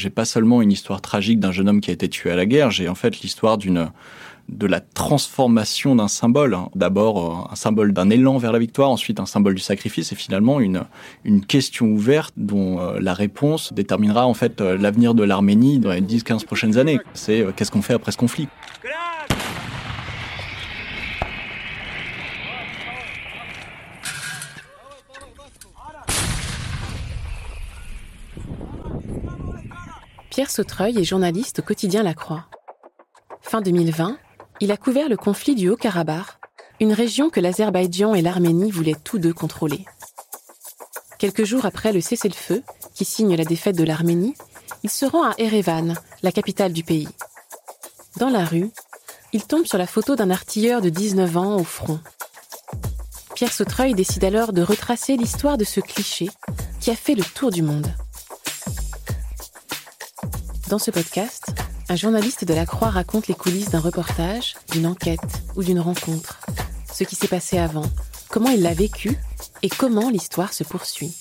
J'ai pas seulement une histoire tragique d'un jeune homme qui a été tué à la guerre, j'ai en fait l'histoire de la transformation d'un symbole. Hein. D'abord euh, un symbole d'un élan vers la victoire, ensuite un symbole du sacrifice et finalement une, une question ouverte dont euh, la réponse déterminera en fait euh, l'avenir de l'Arménie dans les 10-15 prochaines années. C'est qu'est-ce qu'on fait après ce conflit? Pierre Sautreuil est journaliste au quotidien La Croix. Fin 2020, il a couvert le conflit du Haut-Karabakh, une région que l'Azerbaïdjan et l'Arménie voulaient tous deux contrôler. Quelques jours après le cessez-le-feu, qui signe la défaite de l'Arménie, il se rend à Erevan, la capitale du pays. Dans la rue, il tombe sur la photo d'un artilleur de 19 ans au front. Pierre Sautreuil décide alors de retracer l'histoire de ce cliché qui a fait le tour du monde. Dans ce podcast, un journaliste de la Croix raconte les coulisses d'un reportage, d'une enquête ou d'une rencontre. Ce qui s'est passé avant, comment il l'a vécu et comment l'histoire se poursuit.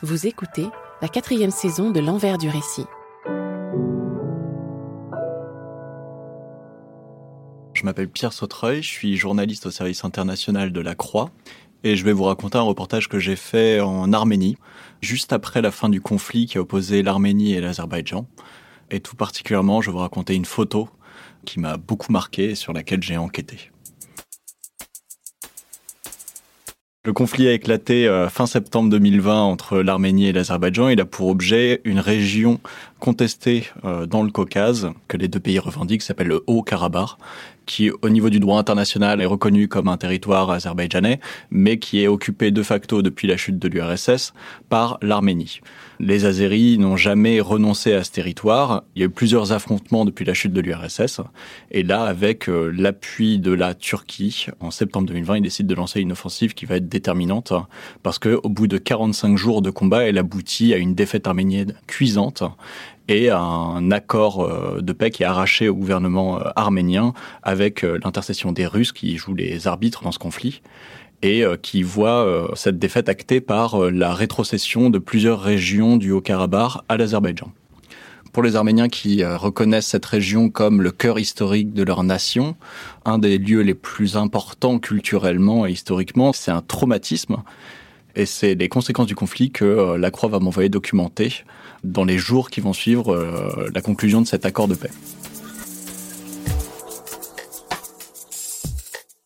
Vous écoutez la quatrième saison de L'envers du récit. Je m'appelle Pierre Sautreuil, je suis journaliste au service international de la Croix et je vais vous raconter un reportage que j'ai fait en Arménie, juste après la fin du conflit qui a opposé l'Arménie et l'Azerbaïdjan. Et tout particulièrement, je vais vous raconter une photo qui m'a beaucoup marqué et sur laquelle j'ai enquêté. Le conflit a éclaté euh, fin septembre 2020 entre l'Arménie et l'Azerbaïdjan. Il a pour objet une région contestée euh, dans le Caucase que les deux pays revendiquent, s'appelle le Haut-Karabakh, qui au niveau du droit international est reconnu comme un territoire azerbaïdjanais, mais qui est occupé de facto depuis la chute de l'URSS par l'Arménie. Les Azéris n'ont jamais renoncé à ce territoire. Il y a eu plusieurs affrontements depuis la chute de l'URSS. Et là, avec euh, l'appui de la Turquie, en septembre 2020, ils décident de lancer une offensive qui va être déterminante parce que au bout de 45 jours de combat, elle aboutit à une défaite arménienne cuisante et un accord euh, de paix qui est arraché au gouvernement euh, arménien avec euh, l'intercession des Russes qui jouent les arbitres dans ce conflit et qui voit cette défaite actée par la rétrocession de plusieurs régions du Haut-Karabakh à l'Azerbaïdjan. Pour les Arméniens qui reconnaissent cette région comme le cœur historique de leur nation, un des lieux les plus importants culturellement et historiquement, c'est un traumatisme. Et c'est les conséquences du conflit que la Croix va m'envoyer documenter dans les jours qui vont suivre euh, la conclusion de cet accord de paix.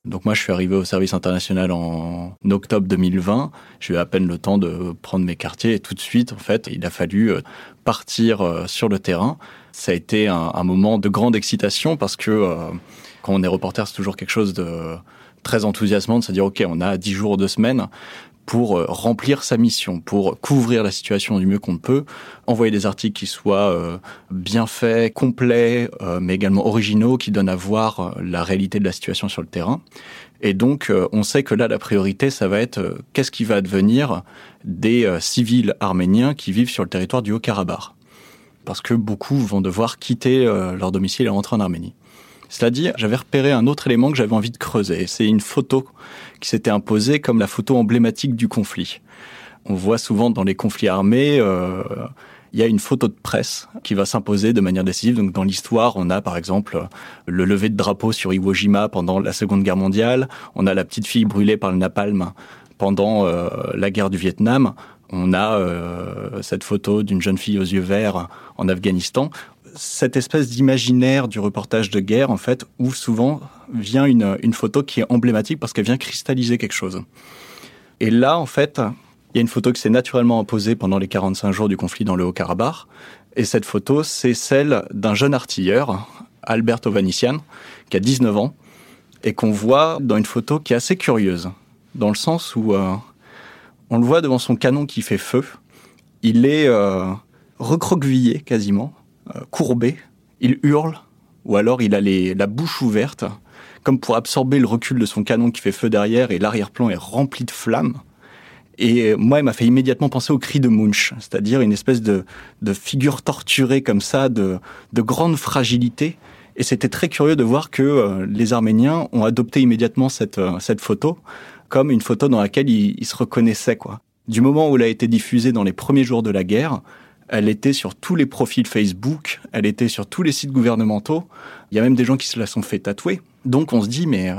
Donc moi, je suis arrivé au service international en octobre 2020. J'ai eu à peine le temps de prendre mes quartiers et tout de suite, en fait, il a fallu euh, partir euh, sur le terrain. Ça a été un, moment de grande excitation parce que quand on est reporter, c'est toujours quelque chose de très enthousiasmant de se dire, OK, on a 10 jours, deux semaines pour euh, remplir sa mission, pour couvrir la situation du mieux qu'on peut, envoyer des articles qui soient euh, bien faits, complets, euh, mais également originaux, qui donnent à voir la réalité de la situation sur le terrain. Et donc, on sait que là, la priorité, ça va être qu'est-ce qui va advenir des civils arméniens qui vivent sur le territoire du Haut-Karabakh. Parce que beaucoup vont devoir quitter leur domicile et rentrer en Arménie. Cela dit, j'avais repéré un autre élément que j'avais envie de creuser. C'est une photo qui s'était imposée comme la photo emblématique du conflit. On voit souvent dans les conflits armés, euh, il y a une photo de presse qui va s'imposer de manière décisive. Dans l'histoire, on a par exemple le lever de drapeau sur Iwo Jima pendant la Seconde Guerre mondiale. On a la petite fille brûlée par le napalm pendant euh, la guerre du Vietnam. On a euh, cette photo d'une jeune fille aux yeux verts en Afghanistan cette espèce d'imaginaire du reportage de guerre, en fait, où souvent vient une, photo qui est emblématique parce qu'elle vient cristalliser quelque chose. Et là, en fait, il y a une photo qui s'est naturellement imposée pendant les 45 jours du conflit dans le Haut-Karabakh. Et cette photo, c'est celle d'un jeune artilleur, Albert Ovanician, qui a 19 ans, et qu'on voit dans une photo qui est assez curieuse, dans le sens où euh, on le voit devant son canon qui fait feu. Il est euh, recroquevillé quasiment, courbé. Il hurle, ou alors il a la bouche ouverte, comme pour absorber le recul de son canon qui fait feu derrière et l'arrière-plan est rempli de flammes. Et moi, il m'a fait immédiatement penser au cri de Munch, c'est-à-dire une espèce de, figure torturée comme ça, de, grande fragilité. Et c'était très curieux de voir que euh, les Arméniens ont adopté immédiatement cette, euh, cette photo comme une photo dans laquelle ils, se reconnaissaient. Quoi. Du moment où elle a été diffusée dans les premiers jours de la guerre, elle était sur tous les profils Facebook, elle était sur tous les sites gouvernementaux. Il y a même des gens qui se la sont fait tatouer. Donc on se dit, mais euh,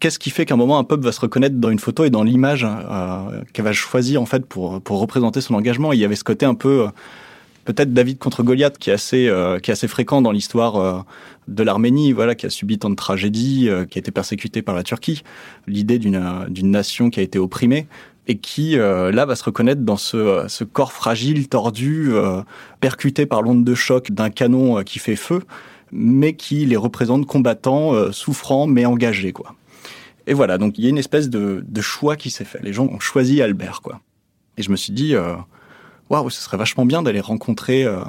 qu'est-ce qui fait qu'à un moment un peuple va se reconnaître dans une photo et dans l'image euh, qu'elle va choisir en fait pour pour représenter son engagement? il y avait ce côté un peu euh, peut-être David contre Goliath qui est assez qui est assez fréquent dans l'histoire de l'Arménie, voilà, qui a subi tant de tragédies, qui a été persécutée par la Turquie. L'idée d'une d'une nation qui a été opprimée et qui là va se reconnaître dans ce, ce corps fragile, tordu, percuté par l'onde de choc d'un canon qui fait feu, mais qui les représente combattants, souffrants mais engagés, quoi. Et voilà, donc il y a une espèce de, choix qui s'est fait. Les gens ont choisi Albert, quoi. Et je me suis dit, euh, waouh, ce serait vachement bien d'aller rencontrer euh,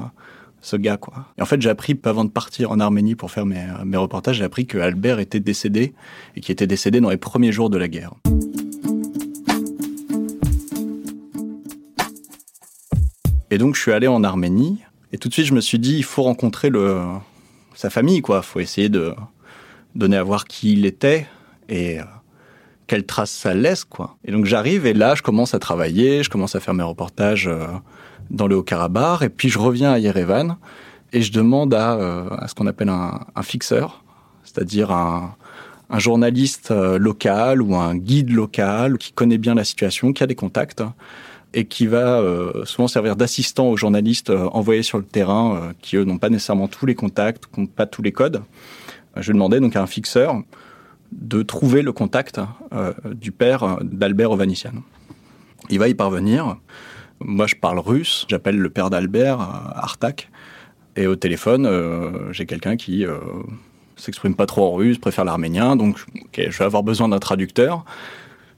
ce gars, quoi. Et en fait, j'ai appris, avant de partir en Arménie pour faire mes, mes reportages, j'ai appris que Albert était décédé et qu'il était décédé dans les premiers jours de la guerre. Et donc, je suis allé en Arménie et tout de suite, je me suis dit, il faut rencontrer le, sa famille, quoi. Faut essayer de donner à voir qui il était, et euh, quelle trace ça laisse, quoi. Et donc j'arrive et là, je commence à travailler, je commence à faire mes reportages euh, dans le Haut-Karabakh, et puis je reviens à Yerevan et je demande à, euh, à ce qu'on appelle un, un fixeur, c'est-à-dire un, un, journaliste local ou un guide local qui connaît bien la situation, qui a des contacts et qui va souvent servir d'assistant aux journalistes envoyés sur le terrain, qui eux n'ont pas nécessairement tous les contacts, n'ont pas tous les codes. Je demandais donc à un fixeur de trouver le contact euh, du père d'Albert Ovanician. Il va y parvenir. Moi, je parle russe. J'appelle le père d'Albert, euh, Artak. Et au téléphone, euh, j'ai quelqu'un qui s'exprime pas trop en russe, préfère l'arménien. Donc, je vais avoir besoin d'un traducteur.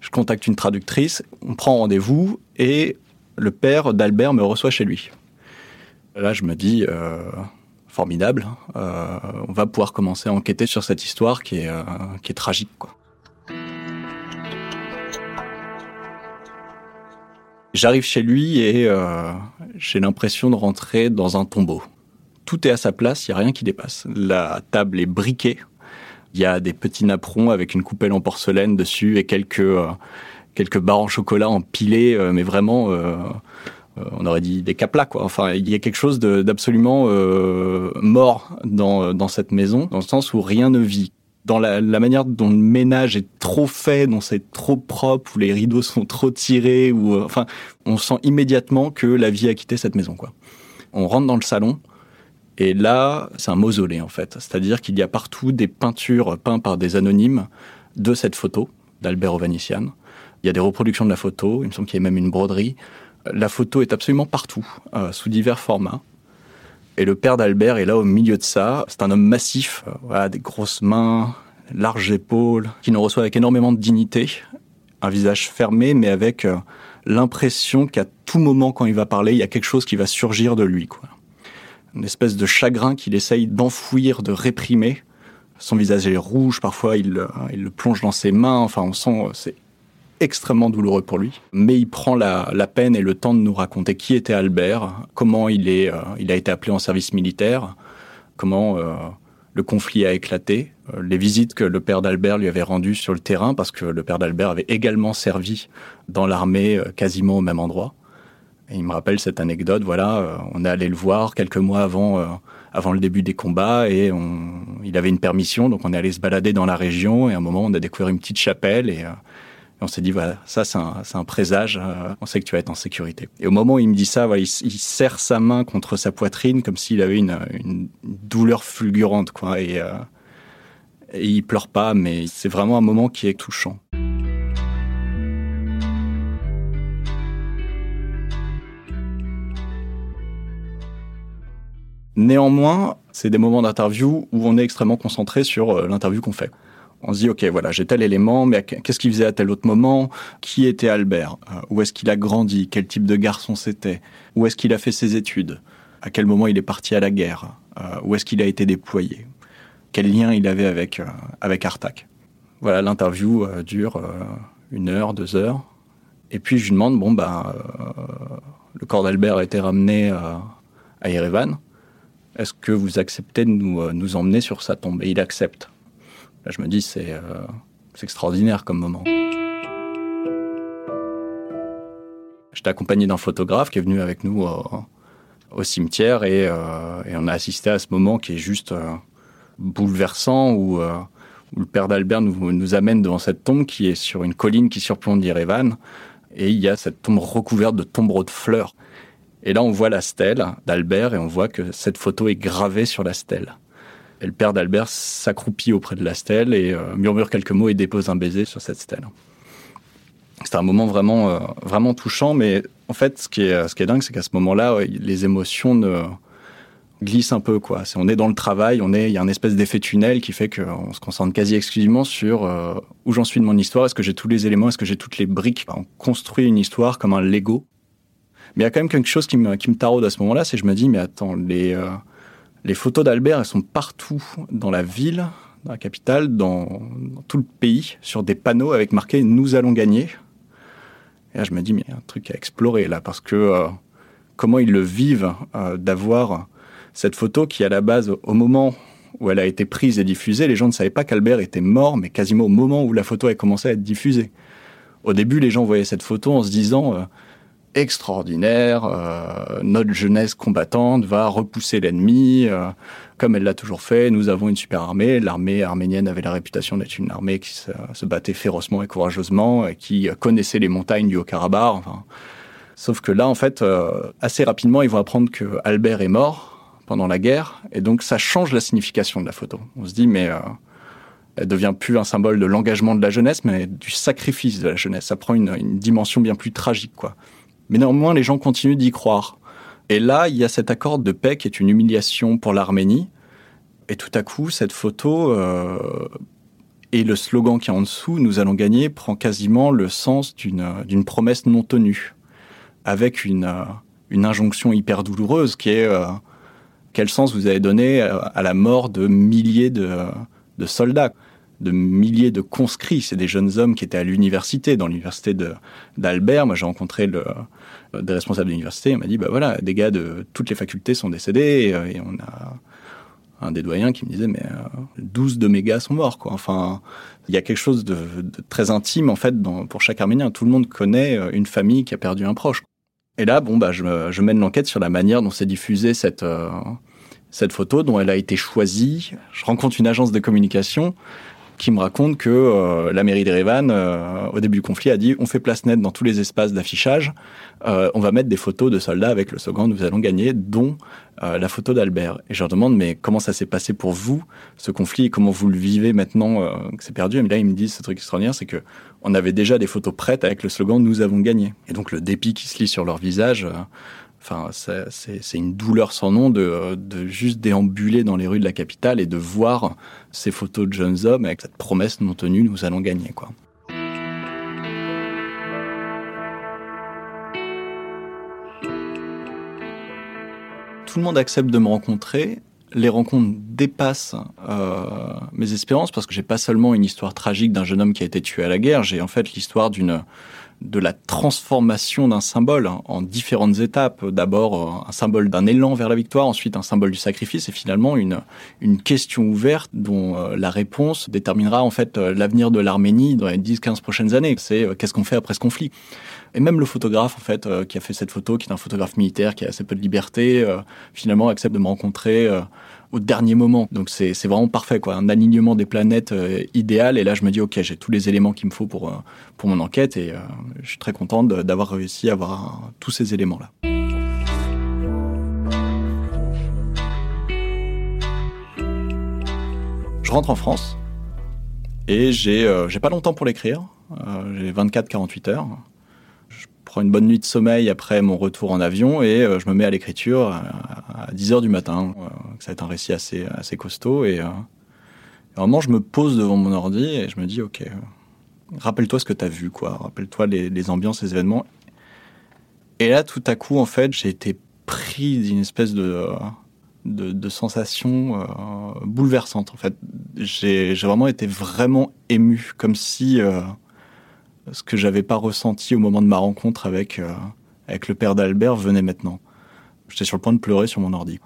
Je contacte une traductrice. On prend rendez-vous et le père d'Albert me reçoit chez lui. Là, je me dis, formidable. Euh, on va pouvoir commencer à enquêter sur cette histoire qui est, euh, tragique. J'arrive chez lui et euh, j'ai l'impression de rentrer dans un tombeau. Tout est à sa place, il n'y a rien qui dépasse. La table est briquée. Il y a des petits napperons avec une coupelle en porcelaine dessus et quelques, quelques barres en chocolat empilées, mais vraiment euh, on aurait dit des caplas quoi. Enfin, il y a quelque chose d'absolument euh, mort dans, dans cette maison, dans le sens où rien ne vit. Dans la, manière dont le ménage est trop fait, dont c'est trop propre, où les rideaux sont trop tirés, ou euh, enfin, on sent immédiatement que la vie a quitté cette maison. On rentre dans le salon. Et là, c'est un mausolée en fait. C'est-à-dire qu'il y a partout des peintures peintes par des anonymes de cette photo d'Albert Ovanician. Il y a des reproductions de la photo, il me semble qu'il y a même une broderie. La photo est absolument partout, euh, sous divers formats. Et le père d'Albert est là au milieu de ça. C'est un homme massif, euh, voilà, des grosses mains, larges épaules, qui nous reçoit avec énormément de dignité. Un visage fermé, mais avec euh, l'impression qu'à tout moment, quand il va parler, il y a quelque chose qui va surgir de lui. Quoi. Une espèce de chagrin qu'il essaye d'enfouir, de réprimer. Son visage est rouge, parfois il, il le plonge dans ses mains. Enfin, on sent, c'est extrêmement douloureux pour lui, mais il prend la, peine et le temps de nous raconter qui était Albert, comment il, est, euh, a été appelé en service militaire, comment euh, le conflit a éclaté, euh, les visites que le père d'Albert lui avait rendues sur le terrain, parce que le père d'Albert avait également servi dans l'armée quasiment au même endroit. Et il me rappelle cette anecdote, voilà, on est allé le voir quelques mois avant, avant le début des combats et on, il avait une permission, donc on est allé se balader dans la région et à un moment on a découvert une petite chapelle et et on s'est dit, voilà, ça, c'est un, un, présage. Euh, on sait que tu vas être en sécurité. Et au moment où il me dit ça, voilà, il, serre sa main contre sa poitrine comme s'il avait une, une, douleur fulgurante, quoi. Et, euh, et il pleure pas, mais c'est vraiment un moment qui est touchant. Néanmoins, c'est des moments d'interview où on est extrêmement concentré sur euh, l'interview qu'on fait. On se dit, OK, voilà, j'ai tel élément, mais qu'est-ce qu'il faisait à tel autre moment? Qui était Albert? Euh, Où est-ce qu'il a grandi? Quel type de garçon c'était? Où est-ce qu'il a fait ses études? À quel moment il est parti à la guerre? Euh, Où est-ce qu'il a été déployé? Quel lien il avait avec, avec Artak Voilà, l'interview dure une heure, deux heures. Et puis je lui demande, bon, bah, le corps d'Albert a été ramené à Yerevan. Est-ce que vous acceptez de nous, nous emmener sur sa tombe? Et il accepte. Là, je me dis, c'est euh, extraordinaire comme moment. J'étais accompagné d'un photographe qui est venu avec nous au cimetière euh, et, on a assisté à ce moment qui est juste euh, bouleversant où, le père d'Albert nous, nous, amène devant cette tombe qui est sur une colline qui surplombe Yerevan et il y a cette tombe recouverte de tombereaux de fleurs. Et là, on voit la stèle d'Albert et on voit que cette photo est gravée sur la stèle. Et le père d'Albert s'accroupit auprès de la stèle et euh, murmure quelques mots et dépose un baiser sur cette stèle. C'était un moment vraiment, euh, vraiment touchant, mais en fait, ce qui est, ce qui est dingue, c'est qu'à ce moment-là, les émotions ne glissent un peu. Quoi. on est dans le travail, on est, il y a un espèce d'effet tunnel qui fait qu'on se concentre quasi exclusivement sur euh, où j'en suis de mon histoire, est-ce que j'ai tous les éléments, est-ce que j'ai toutes les briques? On construit une histoire comme un Lego. Mais il y a quand même quelque chose qui me, qui taraude à ce moment-là, c'est que je me dis, mais attends, les les photos d'Albert, elles sont partout dans la ville, dans la capitale, dans, tout le pays, sur des panneaux avec marqué Nous allons gagner. Et là, je me dis, mais il y a un truc à explorer là, parce que euh, comment ils le vivent euh, d'avoir cette photo qui, à la base, au moment où elle a été prise et diffusée, les gens ne savaient pas qu'Albert était mort, mais quasiment au moment où la photo a commencé à être diffusée. Au début, les gens voyaient cette photo en se disant, euh, extraordinaire. Euh, notre jeunesse combattante va repousser l'ennemi, euh, comme elle l'a toujours fait. Nous avons une super armée. L'armée arménienne avait la réputation d'être une armée qui se, battait férocement et courageusement, et qui connaissait les montagnes du Haut-Karabakh. Sauf que là, en fait, euh, assez rapidement, ils vont apprendre que Albert est mort pendant la guerre, et donc ça change la signification de la photo. On se dit, mais elle devient plus un symbole de l'engagement de la jeunesse, mais du sacrifice de la jeunesse. Ça prend une, une dimension bien plus tragique, quoi. Mais néanmoins, les gens continuent d'y croire. Et là, il y a cet accord de paix qui est une humiliation pour l'Arménie. Et tout à coup, cette photo euh, et le slogan qui est en dessous, Nous allons gagner, prend quasiment le sens d'une promesse non tenue, avec une, euh, une injonction hyper douloureuse qui est euh, quel sens vous avez donné à la mort de milliers de soldats? De milliers de conscrits. C'est des jeunes hommes qui étaient à l'université, dans l'université d'Albert. Moi, j'ai rencontré des responsables de l'université. Il m'a dit, bah voilà, des gars de toutes les facultés sont décédés. Et, on a un des doyens qui me disait, mais 12 euh, de mes gars sont morts. Enfin, il y a quelque chose de, très intime, en fait, pour chaque Arménien. Tout le monde connaît euh, une famille qui a perdu un proche. Et là, bon, bah, je, mène l'enquête sur la manière dont s'est diffusée euh, cette photo, dont elle a été choisie. Je rencontre une agence de communication qui me raconte que euh, la mairie d'Erevan, euh, au début du conflit, a dit on fait place nette dans tous les espaces d'affichage, euh, on va mettre des photos de soldats avec le slogan nous allons gagner, dont la photo d'Albert. Et je leur demande mais comment ça s'est passé pour vous ce conflit comment vous le vivez maintenant que c'est perdu? Et là ils me disent ce truc extraordinaire, c'est que on avait déjà des photos prêtes avec le slogan nous avons gagné. Et donc le dépit qui se lit sur leur visage Enfin, c'est une douleur sans nom de, juste déambuler dans les rues de la capitale et de voir ces photos de jeunes hommes avec cette promesse non tenue, nous allons gagner, quoi. Tout le monde accepte de me rencontrer. Les rencontres dépassent euh, mes espérances parce que j'ai pas seulement une histoire tragique d'un jeune homme qui a été tué à la guerre, j'ai en fait l'histoire d'une de la transformation d'un symbole hein, en différentes étapes. D'abord euh, un symbole d'un élan vers la victoire, ensuite un symbole du sacrifice et finalement une, une question ouverte dont euh, la réponse déterminera en fait euh, l'avenir de l'Arménie dans les 10-15 prochaines années. C'est qu'est-ce qu'on fait après ce conflit? Et même le photographe, en fait, qui a fait cette photo, qui est un photographe militaire, qui a assez peu de liberté, finalement accepte de me rencontrer au dernier moment. Donc c'est vraiment parfait, quoi. Un alignement des planètes euh, idéal. Et là, je me dis, ok, j'ai tous les éléments qu'il me faut pour, euh, mon enquête. Et euh, je suis très content d'avoir réussi à avoir tous ces éléments-là. Je rentre en France et j'ai pas longtemps pour l'écrire. j'ai 24-48 heures une bonne nuit de sommeil après mon retour en avion et euh, je me mets à l'écriture à, 10 heures du matin. Euh, ça va être un récit assez, assez costaud et, euh, vraiment, je me pose devant mon ordi et je me dis, ok, rappelle-toi ce que tu as vu, quoi. Rappelle-toi les, ambiances, les événements. Et là, tout à coup, en fait, j'ai été pris d'une espèce de, de, sensation euh, bouleversante, en fait. J'ai vraiment été vraiment ému, comme si euh, ce que j'avais pas ressenti au moment de ma rencontre avec, euh, avec le père d'Albert venait maintenant. J'étais sur le point de pleurer sur mon ordi.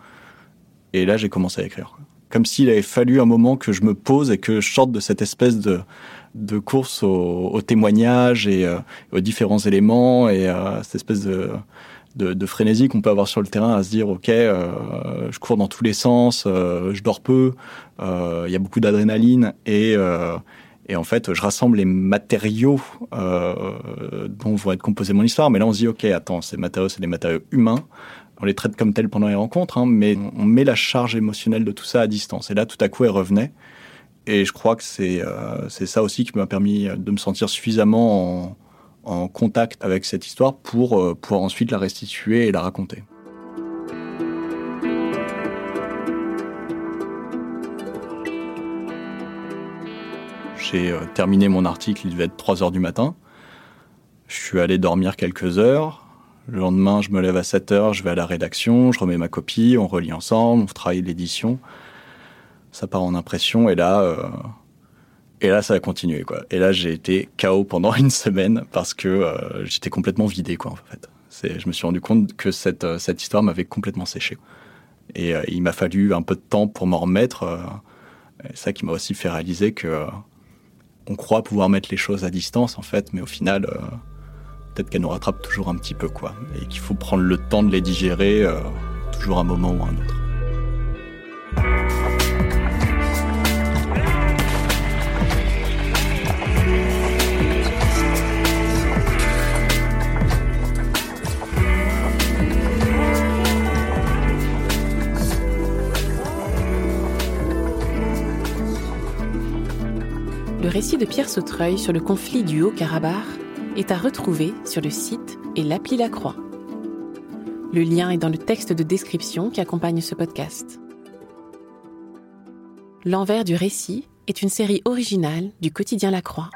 Et là, j'ai commencé à écrire. Comme s'il avait fallu un moment que je me pose et que je sorte de cette espèce de, de course au, témoignage et euh, aux différents éléments et euh, cette espèce de, de, frénésie qu'on peut avoir sur le terrain à se dire ok euh, je cours dans tous les sens je dors peu il y a beaucoup d'adrénaline et et en fait, je rassemble les matériaux dont vont être composés mon histoire. Mais là, on se dit, OK, attends, ces matériaux, c'est des matériaux humains. On les traite comme tels pendant les rencontres, hein, mais on met la charge émotionnelle de tout ça à distance. Et là, tout à coup, elle revenait. Et je crois que euh, c'est ça aussi qui m'a permis de me sentir suffisamment en, contact avec cette histoire pour euh, pouvoir ensuite la restituer et la raconter. J'ai euh, terminé mon article, il devait être 3 heures du matin. Je suis allé dormir quelques heures. Le lendemain, je me lève à 7 heures, je vais à la rédaction, je remets ma copie, on relit ensemble, on travaille l'édition ça part en impression et là, euh, et là ça a continué quoi. Et là j'ai été KO pendant une semaine parce que euh, j'étais complètement vidé quoi en fait. Je me suis rendu compte que cette, cette histoire m'avait complètement séché. Et il m'a fallu un peu de temps pour m'en remettre. c'est ça qui m'a aussi fait réaliser que on croit pouvoir mettre les choses à distance en fait, mais au final peut-être qu'elles nous rattrapent toujours un petit peu quoi. Et qu'il faut prendre le temps de les digérer toujours un moment ou un autre. Le récit de Pierre Sautreuil sur le conflit du Haut-Karabakh est à retrouver sur le site et l'appli La Croix. Le lien est dans le texte de description qui accompagne ce podcast. L'envers du récit est une série originale du quotidien La Croix.